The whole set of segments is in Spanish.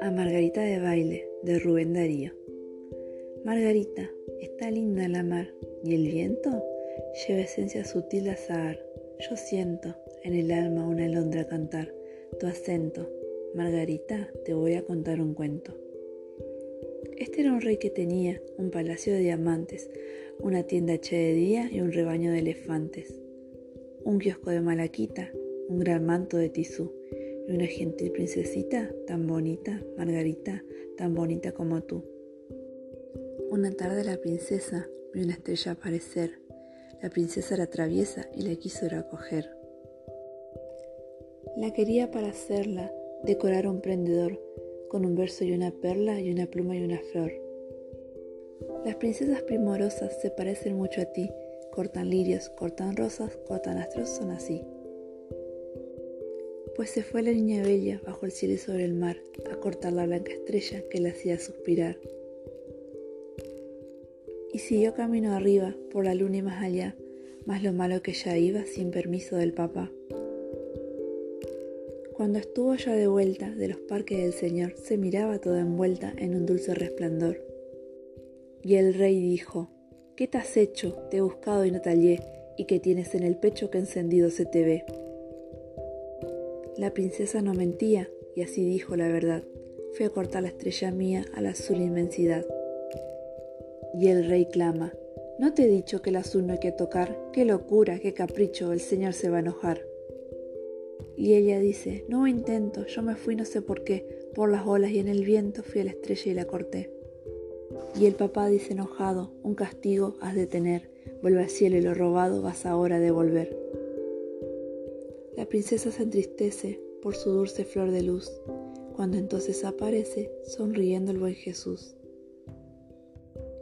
A Margarita de baile de Rubén Darío. Margarita, está linda la mar y el viento lleva esencia sutil de azahar. Yo siento en el alma una alondra cantar tu acento. Margarita, te voy a contar un cuento. Este era un rey que tenía un palacio de diamantes, una tienda hecha de día y un rebaño de elefantes, un kiosco de malaquita, un gran manto de tisú y una gentil princesita tan bonita, Margarita, tan bonita como tú. Una tarde la princesa vio una estrella aparecer. La princesa la traviesa y la quiso recoger. La quería para hacerla decorar un prendedor con un verso y una perla y una pluma y una flor. Las princesas primorosas se parecen mucho a ti, cortan lirios, cortan rosas, cortan astros, son así. Pues se fue la niña bella bajo el cielo y sobre el mar a cortar la blanca estrella que la hacía suspirar. Y siguió camino arriba por la luna y más allá, más lo malo que ya iba sin permiso del papá. Cuando estuvo ya de vuelta de los parques del Señor, se miraba toda envuelta en un dulce resplandor. Y el rey dijo, ¿qué te has hecho? Te he buscado y no te y que tienes en el pecho que encendido se te ve. La princesa no mentía, y así dijo la verdad. Fui a cortar la estrella mía a la azul inmensidad. Y el rey clama, ¿no te he dicho que el azul no hay que tocar? ¡Qué locura, qué capricho! El señor se va a enojar. Y ella dice, no intento, yo me fui no sé por qué, por las olas y en el viento fui a la estrella y la corté. Y el papá dice enojado, un castigo has de tener, vuelve al cielo y lo robado vas ahora a devolver. La princesa se entristece por su dulce flor de luz, cuando entonces aparece sonriendo el buen Jesús.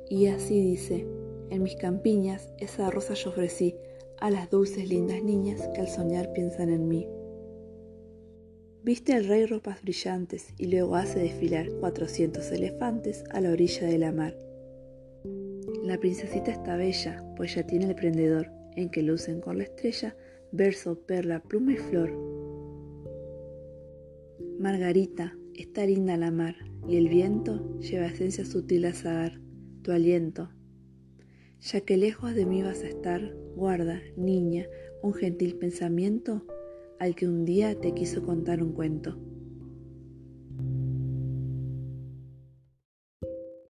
Y así dice, en mis campiñas esa rosa yo ofrecí a las dulces lindas niñas que al soñar piensan en mí. Viste al rey ropas brillantes y luego hace desfilar cuatrocientos elefantes a la orilla de la mar. La princesita está bella, pues ya tiene el prendedor, en que lucen con la estrella verso, perla, pluma y flor. Margarita, está linda la mar, y el viento lleva esencia sutil a azahar, tu aliento. Ya que lejos de mí vas a estar, guarda, niña, un gentil pensamiento al que un día te quiso contar un cuento.